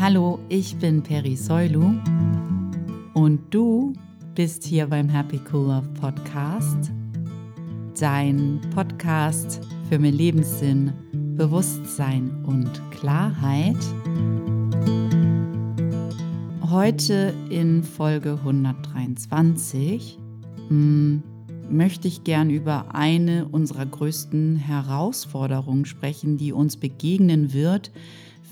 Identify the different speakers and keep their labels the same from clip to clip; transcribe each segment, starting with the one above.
Speaker 1: Hallo, ich bin Peri Soilu und du bist hier beim Happy Cool Love Podcast, dein Podcast für mehr Lebenssinn, Bewusstsein und Klarheit. Heute in Folge 123 hm, möchte ich gern über eine unserer größten Herausforderungen sprechen, die uns begegnen wird,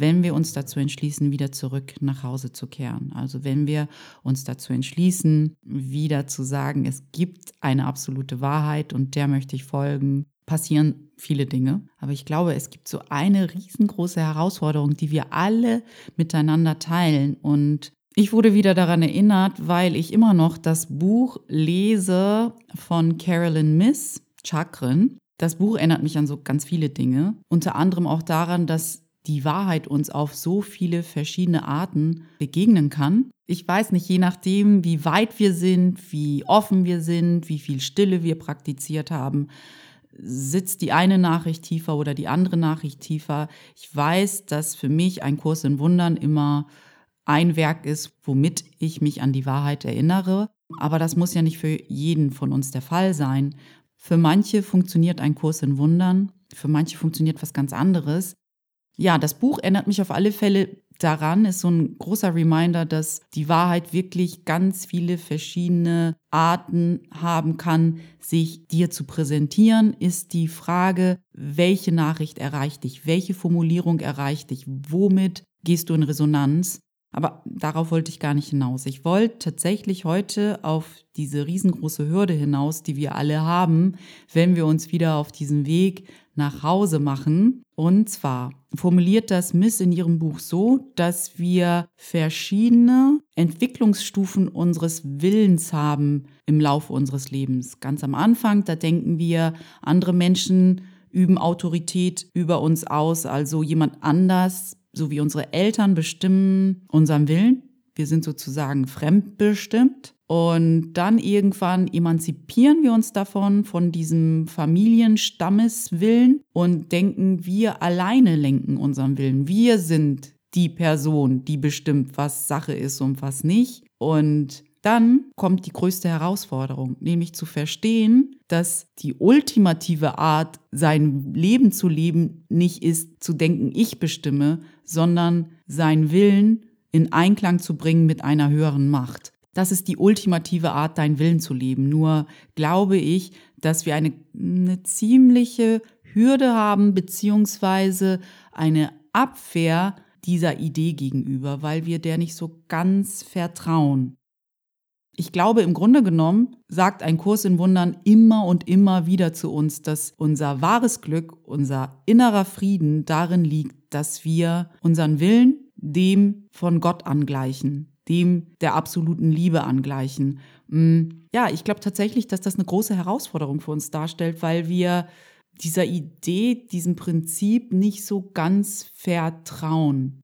Speaker 1: wenn wir uns dazu entschließen, wieder zurück nach Hause zu kehren. Also wenn wir uns dazu entschließen, wieder zu sagen, es gibt eine absolute Wahrheit und der möchte ich folgen, passieren viele Dinge. Aber ich glaube, es gibt so eine riesengroße Herausforderung, die wir alle miteinander teilen. Und ich wurde wieder daran erinnert, weil ich immer noch das Buch lese von Carolyn Miss, Chakren. Das Buch erinnert mich an so ganz viele Dinge. Unter anderem auch daran, dass die Wahrheit uns auf so viele verschiedene Arten begegnen kann. Ich weiß nicht, je nachdem, wie weit wir sind, wie offen wir sind, wie viel Stille wir praktiziert haben, sitzt die eine Nachricht tiefer oder die andere Nachricht tiefer. Ich weiß, dass für mich ein Kurs in Wundern immer ein Werk ist, womit ich mich an die Wahrheit erinnere. Aber das muss ja nicht für jeden von uns der Fall sein. Für manche funktioniert ein Kurs in Wundern, für manche funktioniert was ganz anderes. Ja, das Buch erinnert mich auf alle Fälle daran, ist so ein großer Reminder, dass die Wahrheit wirklich ganz viele verschiedene Arten haben kann, sich dir zu präsentieren, ist die Frage, welche Nachricht erreicht dich, welche Formulierung erreicht dich, womit gehst du in Resonanz. Aber darauf wollte ich gar nicht hinaus. Ich wollte tatsächlich heute auf diese riesengroße Hürde hinaus, die wir alle haben, wenn wir uns wieder auf diesen Weg nach Hause machen. Und zwar formuliert das Miss in ihrem Buch so, dass wir verschiedene Entwicklungsstufen unseres Willens haben im Laufe unseres Lebens. Ganz am Anfang, da denken wir, andere Menschen üben Autorität über uns aus, also jemand anders, so wie unsere Eltern bestimmen unseren Willen. Wir sind sozusagen fremdbestimmt. Und dann irgendwann emanzipieren wir uns davon, von diesem Familienstammeswillen und denken, wir alleine lenken unseren Willen. Wir sind die Person, die bestimmt, was Sache ist und was nicht. Und dann kommt die größte Herausforderung, nämlich zu verstehen, dass die ultimative Art, sein Leben zu leben, nicht ist zu denken, ich bestimme, sondern sein Willen in Einklang zu bringen mit einer höheren Macht. Das ist die ultimative Art, deinen Willen zu leben. Nur glaube ich, dass wir eine, eine ziemliche Hürde haben, beziehungsweise eine Abwehr dieser Idee gegenüber, weil wir der nicht so ganz vertrauen. Ich glaube, im Grunde genommen sagt ein Kurs in Wundern immer und immer wieder zu uns, dass unser wahres Glück, unser innerer Frieden darin liegt, dass wir unseren Willen dem von Gott angleichen, dem der absoluten Liebe angleichen. Mm, ja, ich glaube tatsächlich, dass das eine große Herausforderung für uns darstellt, weil wir dieser Idee, diesem Prinzip nicht so ganz vertrauen.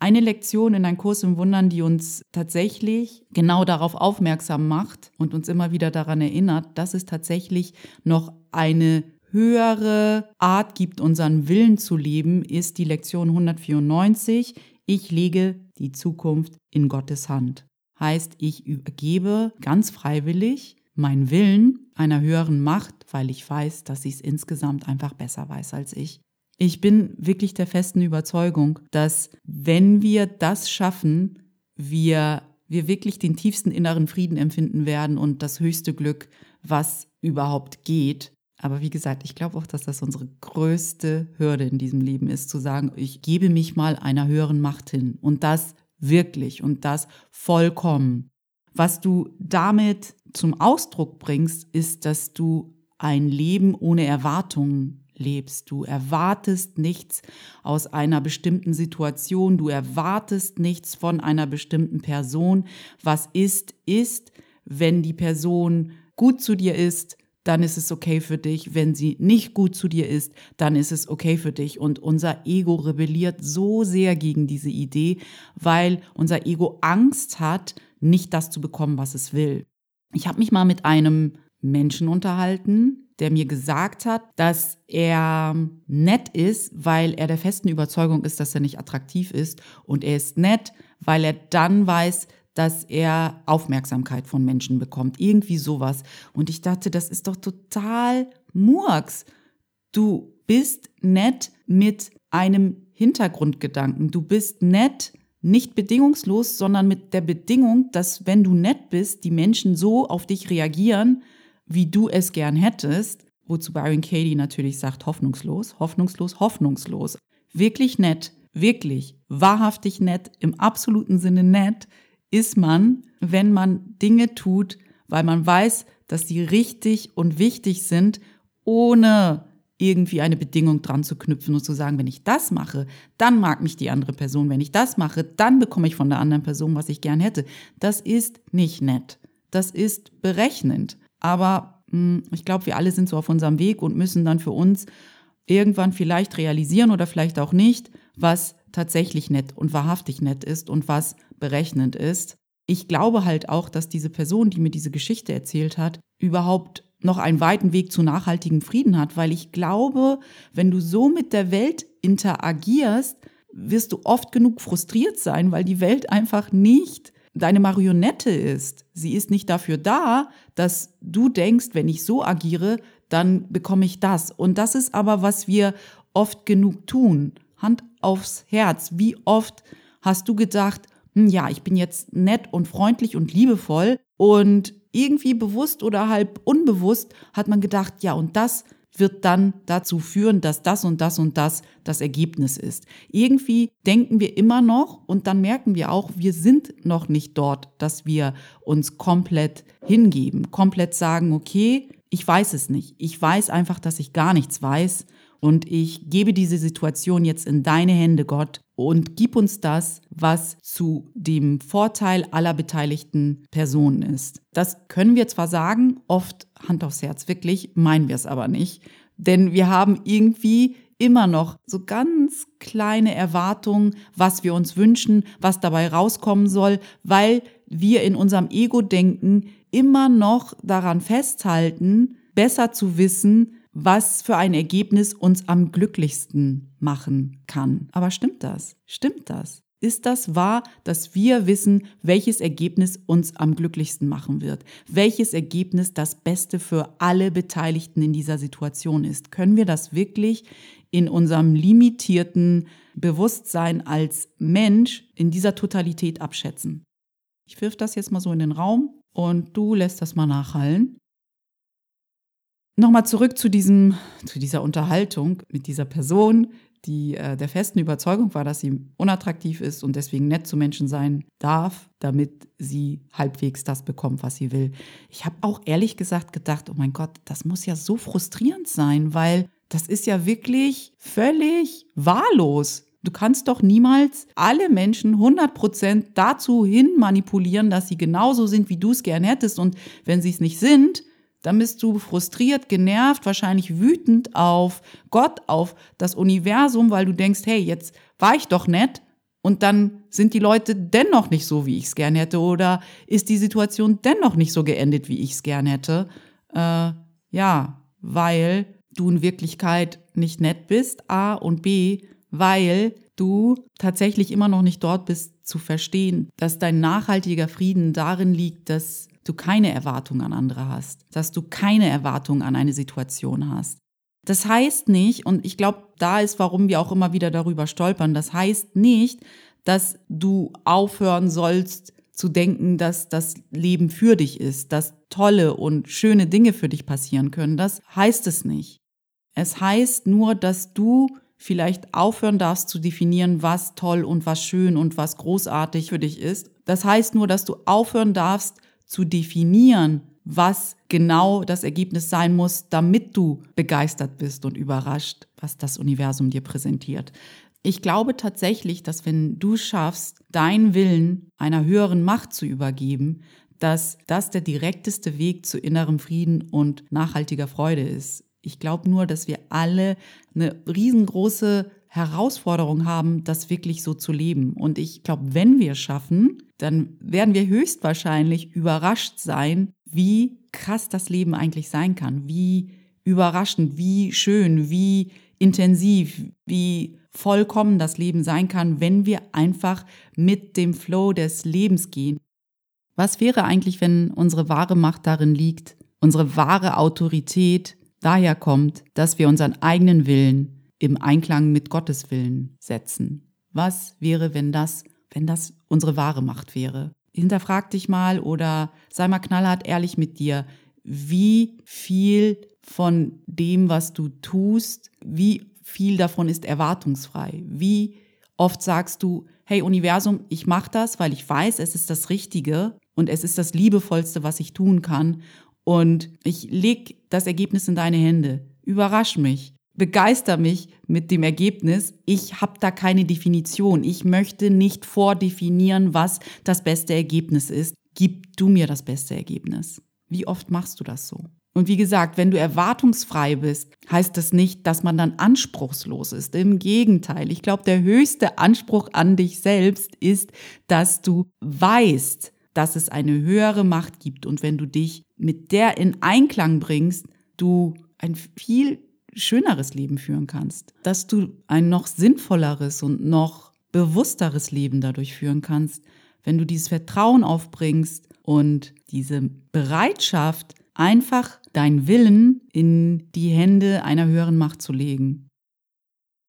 Speaker 1: Eine Lektion in einem Kurs im Wundern, die uns tatsächlich genau darauf aufmerksam macht und uns immer wieder daran erinnert, dass es tatsächlich noch eine höhere Art gibt, unseren Willen zu leben, ist die Lektion 194. Ich lege die Zukunft in Gottes Hand. Heißt, ich übergebe ganz freiwillig meinen Willen einer höheren Macht, weil ich weiß, dass sie es insgesamt einfach besser weiß als ich. Ich bin wirklich der festen Überzeugung, dass wenn wir das schaffen, wir, wir wirklich den tiefsten inneren Frieden empfinden werden und das höchste Glück, was überhaupt geht. Aber wie gesagt, ich glaube auch, dass das unsere größte Hürde in diesem Leben ist, zu sagen, ich gebe mich mal einer höheren Macht hin und das wirklich und das vollkommen. Was du damit zum Ausdruck bringst, ist, dass du ein Leben ohne Erwartungen lebst. Du erwartest nichts aus einer bestimmten Situation, du erwartest nichts von einer bestimmten Person. Was ist, ist, wenn die Person gut zu dir ist, dann ist es okay für dich. Wenn sie nicht gut zu dir ist, dann ist es okay für dich. Und unser Ego rebelliert so sehr gegen diese Idee, weil unser Ego Angst hat, nicht das zu bekommen, was es will. Ich habe mich mal mit einem Menschen unterhalten, der mir gesagt hat, dass er nett ist, weil er der festen Überzeugung ist, dass er nicht attraktiv ist. Und er ist nett, weil er dann weiß, dass er Aufmerksamkeit von Menschen bekommt. Irgendwie sowas. Und ich dachte, das ist doch total Murks. Du bist nett mit einem Hintergrundgedanken. Du bist nett, nicht bedingungslos, sondern mit der Bedingung, dass wenn du nett bist, die Menschen so auf dich reagieren, wie du es gern hättest. Wozu Byron Katie natürlich sagt, hoffnungslos, hoffnungslos, hoffnungslos. Wirklich nett, wirklich, wahrhaftig nett, im absoluten Sinne nett ist man, wenn man Dinge tut, weil man weiß, dass sie richtig und wichtig sind, ohne irgendwie eine Bedingung dran zu knüpfen und zu sagen, wenn ich das mache, dann mag mich die andere Person. Wenn ich das mache, dann bekomme ich von der anderen Person, was ich gern hätte. Das ist nicht nett. Das ist berechnend. Aber mh, hm, ich glaube, wir alle sind so auf unserem Weg und müssen dann für uns irgendwann vielleicht realisieren oder vielleicht auch nicht, was tatsächlich nett und wahrhaftig nett ist und was berechnend ist. Ich glaube halt auch, dass diese Person, die mir diese Geschichte erzählt hat, überhaupt noch einen weiten Weg zu nachhaltigem Frieden hat, weil ich glaube, wenn du so mit der Welt interagierst, wirst du oft genug frustriert sein, weil die Welt einfach nicht deine Marionette ist. Sie ist nicht dafür da, dass du denkst, wenn ich so agiere, dann bekomme ich das. Und das ist aber, was wir oft genug tun. Hand aufs Herz. Wie oft hast du gedacht, hm, ja, ich bin jetzt nett und freundlich und liebevoll und irgendwie bewusst oder halb unbewusst hat man gedacht, ja, und das wird dann dazu führen, dass das und das und das das Ergebnis ist. Irgendwie denken wir immer noch und dann merken wir auch, wir sind noch nicht dort, dass wir uns komplett hingeben, komplett sagen, okay, ich weiß es nicht. Ich weiß einfach, dass ich gar nichts weiß und ich gebe diese Situation jetzt in deine Hände, Gott, und gib uns das, was zu dem Vorteil aller beteiligten Personen ist. Das können wir zwar sagen, oft Hand aufs Herz, wirklich, meinen wir es aber nicht. Denn wir haben irgendwie immer noch so ganz kleine Erwartungen, was wir uns wünschen, was dabei rauskommen soll, weil wir in unserem Ego-Denken immer noch daran festhalten, besser zu wissen, was für ein Ergebnis uns am glücklichsten machen kann. Aber stimmt das? Stimmt das? Ist das wahr, dass wir wissen, welches Ergebnis uns am glücklichsten machen wird? Welches Ergebnis das Beste für alle Beteiligten in dieser Situation ist? Können wir das wirklich in unserem limitierten Bewusstsein als Mensch in dieser Totalität abschätzen? Ich wirf das jetzt mal so in den Raum und du lässt das mal nachhallen. Nochmal zurück zu, diesem, zu dieser Unterhaltung mit dieser Person, die äh, der festen Überzeugung war, dass sie unattraktiv ist und deswegen nett zu Menschen sein darf, damit sie halbwegs das bekommt, was sie will. Ich habe auch ehrlich gesagt gedacht, oh mein Gott, das muss ja so frustrierend sein, weil das ist ja wirklich völlig wahllos. Du kannst doch niemals alle Menschen 100% dazu hin manipulieren, dass sie genauso sind, wie du es gern hättest. Und wenn sie es nicht sind, dann bist du frustriert, genervt, wahrscheinlich wütend auf Gott, auf das Universum, weil du denkst, hey, jetzt war ich doch nett und dann sind die Leute dennoch nicht so, wie ich es gern hätte oder ist die Situation dennoch nicht so geendet, wie ich es gern hätte. Äh, ja, weil du in Wirklichkeit nicht nett bist, A und B, weil du tatsächlich immer noch nicht dort bist zu verstehen, dass dein nachhaltiger Frieden darin liegt, dass du keine Erwartung an andere hast, dass du keine Erwartung an eine Situation hast. Das heißt nicht, und ich glaube, da ist, warum wir auch immer wieder darüber stolpern, das heißt nicht, dass du aufhören sollst zu denken, dass das Leben für dich ist, dass tolle und schöne Dinge für dich passieren können. Das heißt es nicht. Es heißt nur, dass du vielleicht aufhören darfst zu definieren, was toll und was schön und was großartig für dich ist. Das heißt nur, dass du aufhören darfst zu definieren, was genau das Ergebnis sein muss, damit du begeistert bist und überrascht, was das Universum dir präsentiert. Ich glaube tatsächlich, dass wenn du schaffst, deinen Willen einer höheren Macht zu übergeben, dass das der direkteste Weg zu innerem Frieden und nachhaltiger Freude ist. Ich glaube nur, dass wir alle eine riesengroße Herausforderung haben, das wirklich so zu leben. Und ich glaube, wenn wir schaffen, dann werden wir höchstwahrscheinlich überrascht sein, wie krass das Leben eigentlich sein kann, wie überraschend, wie schön, wie intensiv, wie vollkommen das Leben sein kann, wenn wir einfach mit dem Flow des Lebens gehen. Was wäre eigentlich, wenn unsere wahre Macht darin liegt, unsere wahre Autorität daher kommt, dass wir unseren eigenen Willen im Einklang mit Gottes Willen setzen? Was wäre, wenn das, wenn das unsere wahre Macht wäre? Hinterfrag dich mal oder sei mal knallhart ehrlich mit dir, wie viel von dem, was du tust, wie viel davon ist erwartungsfrei? Wie oft sagst du, hey Universum, ich mache das, weil ich weiß, es ist das Richtige und es ist das Liebevollste, was ich tun kann. Und ich leg das Ergebnis in deine Hände. Überrasch mich. Begeister mich mit dem Ergebnis. Ich habe da keine Definition. Ich möchte nicht vordefinieren, was das beste Ergebnis ist. Gib du mir das beste Ergebnis. Wie oft machst du das so? Und wie gesagt, wenn du erwartungsfrei bist, heißt das nicht, dass man dann anspruchslos ist. Im Gegenteil, ich glaube, der höchste Anspruch an dich selbst ist, dass du weißt, dass es eine höhere Macht gibt. Und wenn du dich mit der in Einklang bringst, du ein viel schöneres Leben führen kannst. Dass du ein noch sinnvolleres und noch bewussteres Leben dadurch führen kannst, wenn du dieses Vertrauen aufbringst und diese Bereitschaft, einfach deinen Willen in die Hände einer höheren Macht zu legen.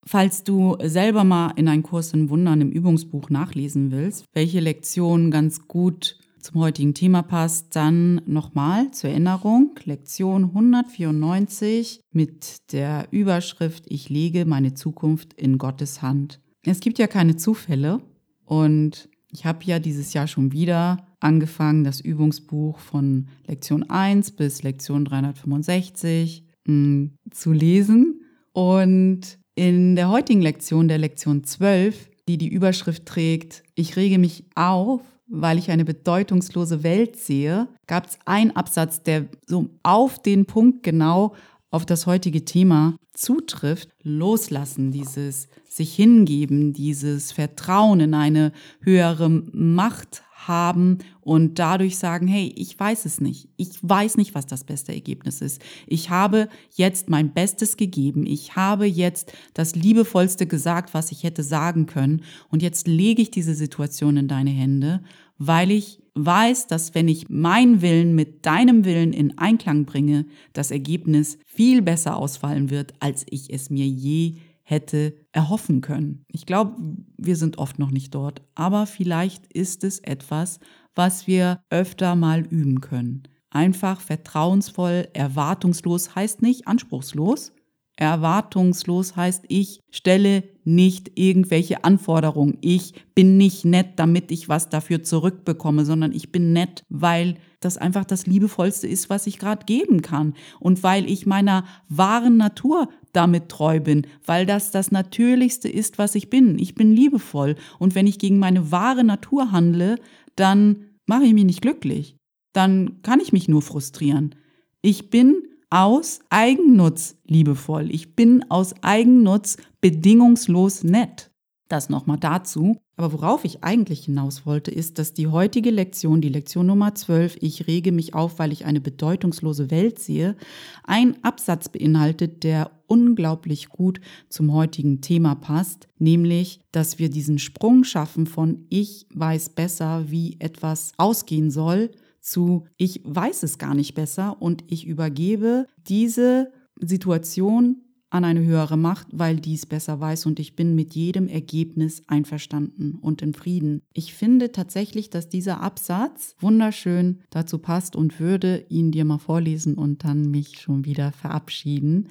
Speaker 1: Falls du selber mal in einen Kurs in Wundern im Übungsbuch nachlesen willst, welche Lektion ganz gut zum heutigen Thema passt, dann nochmal zur Erinnerung Lektion 194 mit der Überschrift Ich lege meine Zukunft in Gottes Hand. Es gibt ja keine Zufälle und ich habe ja dieses Jahr schon wieder angefangen, das Übungsbuch von Lektion 1 bis Lektion 365 mh, hm, zu lesen. Und in der heutigen Lektion, der Lektion 12, die die Überschrift trägt, ich rege mich auf, weil ich eine bedeutungslose Welt sehe, gab es einen Absatz, der so auf den Punkt genau auf das heutige Thema zutrifft, loslassen, dieses sich hingeben, dieses Vertrauen in eine höhere Macht haben und dadurch sagen, hey, ich weiß es nicht. Ich weiß nicht, was das beste Ergebnis ist. Ich habe jetzt mein Bestes gegeben. Ich habe jetzt das Liebevollste gesagt, was ich hätte sagen können. Und jetzt lege ich diese Situation in deine Hände, weil ich weiß, dass wenn ich meinen Willen mit deinem Willen in Einklang bringe, das Ergebnis viel besser ausfallen wird, als ich es mir je hätte erhoffen können. Ich glaube, wir sind oft noch nicht dort, aber vielleicht ist es etwas, was wir öfter mal üben können. Einfach vertrauensvoll, erwartungslos heißt nicht anspruchslos, Erwartungslos heißt, ich stelle nicht irgendwelche Anforderungen. Ich bin nicht nett, damit ich was dafür zurückbekomme, sondern ich bin nett, weil das einfach das Liebevollste ist, was ich gerade geben kann. Und weil ich meiner wahren Natur damit treu bin, weil das das Natürlichste ist, was ich bin. Ich bin liebevoll. Und wenn ich gegen meine wahre Natur handle, dann mache ich mich nicht glücklich. Dann kann ich mich nur frustrieren. Ich bin aus Eigennutz liebevoll. Ich bin aus Eigennutz bedingungslos nett. Das nochmal dazu. Aber worauf ich eigentlich hinaus wollte, ist, dass die heutige Lektion, die Lektion Nummer 12, ich rege mich auf, weil ich eine bedeutungslose Welt sehe, ein Absatz beinhaltet, der unglaublich gut zum heutigen Thema passt, nämlich, dass wir diesen Sprung schaffen von ich weiß besser, wie etwas ausgehen soll, zu ich weiß es gar nicht besser und ich übergebe diese Situation an eine höhere Macht, weil dies besser weiß und ich bin mit jedem Ergebnis einverstanden und in Frieden. Ich finde tatsächlich, dass dieser Absatz wunderschön dazu passt und würde ihn dir mal vorlesen und dann mich schon wieder verabschieden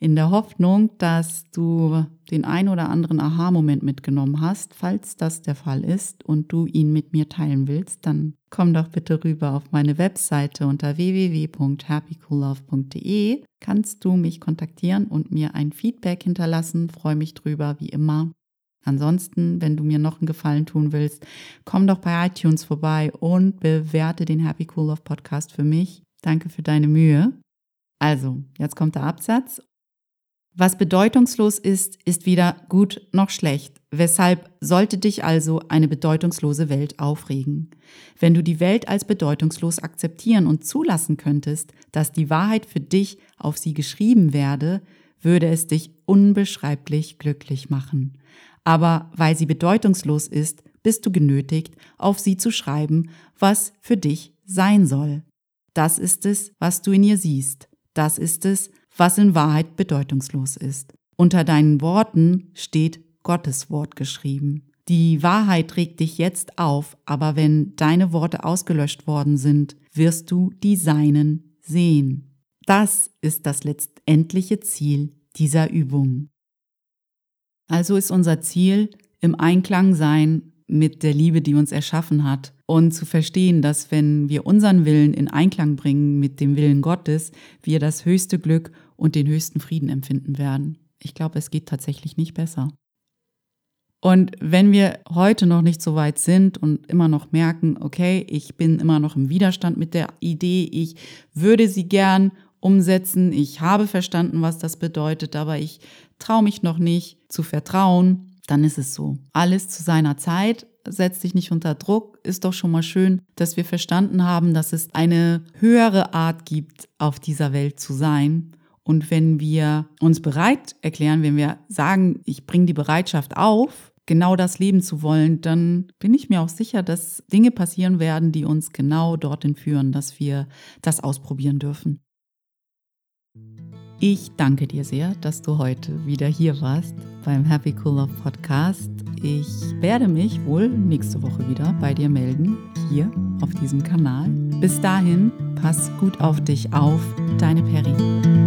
Speaker 1: in der Hoffnung, dass du den ein oder anderen Aha-Moment mitgenommen hast. Falls das der Fall ist und du ihn mit mir teilen willst, dann komm doch bitte rüber auf meine Webseite unter www.happycoollove.de. Kannst du mich kontaktieren und mir ein Feedback hinterlassen. Freue mich drüber, wie immer. Ansonsten, wenn du mir noch einen Gefallen tun willst, komm doch bei iTunes vorbei und bewerte den Happy Cool Love Podcast für mich. Danke für deine Mühe. Also, jetzt kommt der Absatz Was bedeutungslos ist, ist weder gut noch schlecht. Weshalb sollte dich also eine bedeutungslose Welt aufregen? Wenn du die Welt als bedeutungslos akzeptieren und zulassen könntest, dass die Wahrheit für dich auf sie geschrieben werde, würde es dich unbeschreiblich glücklich machen. Aber weil sie bedeutungslos ist, bist du genötigt, auf sie zu schreiben, was für dich sein soll. Das ist es, was du in ihr siehst. Das ist es, was in Wahrheit bedeutungslos ist. Unter deinen Worten steht Gottes Wort geschrieben. Die Wahrheit trägt dich jetzt auf, aber wenn deine Worte ausgelöscht worden sind, wirst du die Seinen sehen. Das ist das letztendliche Ziel dieser Übung. Also ist unser Ziel im Einklang sein mit der Liebe, die uns erschaffen hat und zu verstehen, dass wenn wir unseren Willen in Einklang bringen mit dem Willen Gottes, wir das höchste Glück und den höchsten Frieden empfinden werden. Ich glaube, es geht tatsächlich nicht besser. Und wenn wir heute noch nicht so weit sind und immer noch merken, okay, ich bin immer noch im Widerstand mit der Idee, ich würde sie gern umsetzen, ich habe verstanden, was das bedeutet, aber ich traue mich noch nicht zu vertrauen, dann ist es so. Alles zu seiner Zeit, setz dich nicht unter Druck, ist doch schon mal schön, dass wir verstanden haben, dass es eine höhere Art gibt, auf dieser Welt zu sein. Und wenn wir uns bereit erklären, wenn wir sagen, ich bringe die Bereitschaft auf, genau das leben zu wollen, dann bin ich mir auch sicher, dass Dinge passieren werden, die uns genau dorthin führen, dass wir das ausprobieren dürfen. Ich danke dir sehr, dass du heute wieder hier warst beim Happy Cool Love Podcast. Ich werde mich wohl nächste Woche wieder bei dir melden, hier auf diesem Kanal. Bis dahin, pass gut auf dich auf, deine Peri.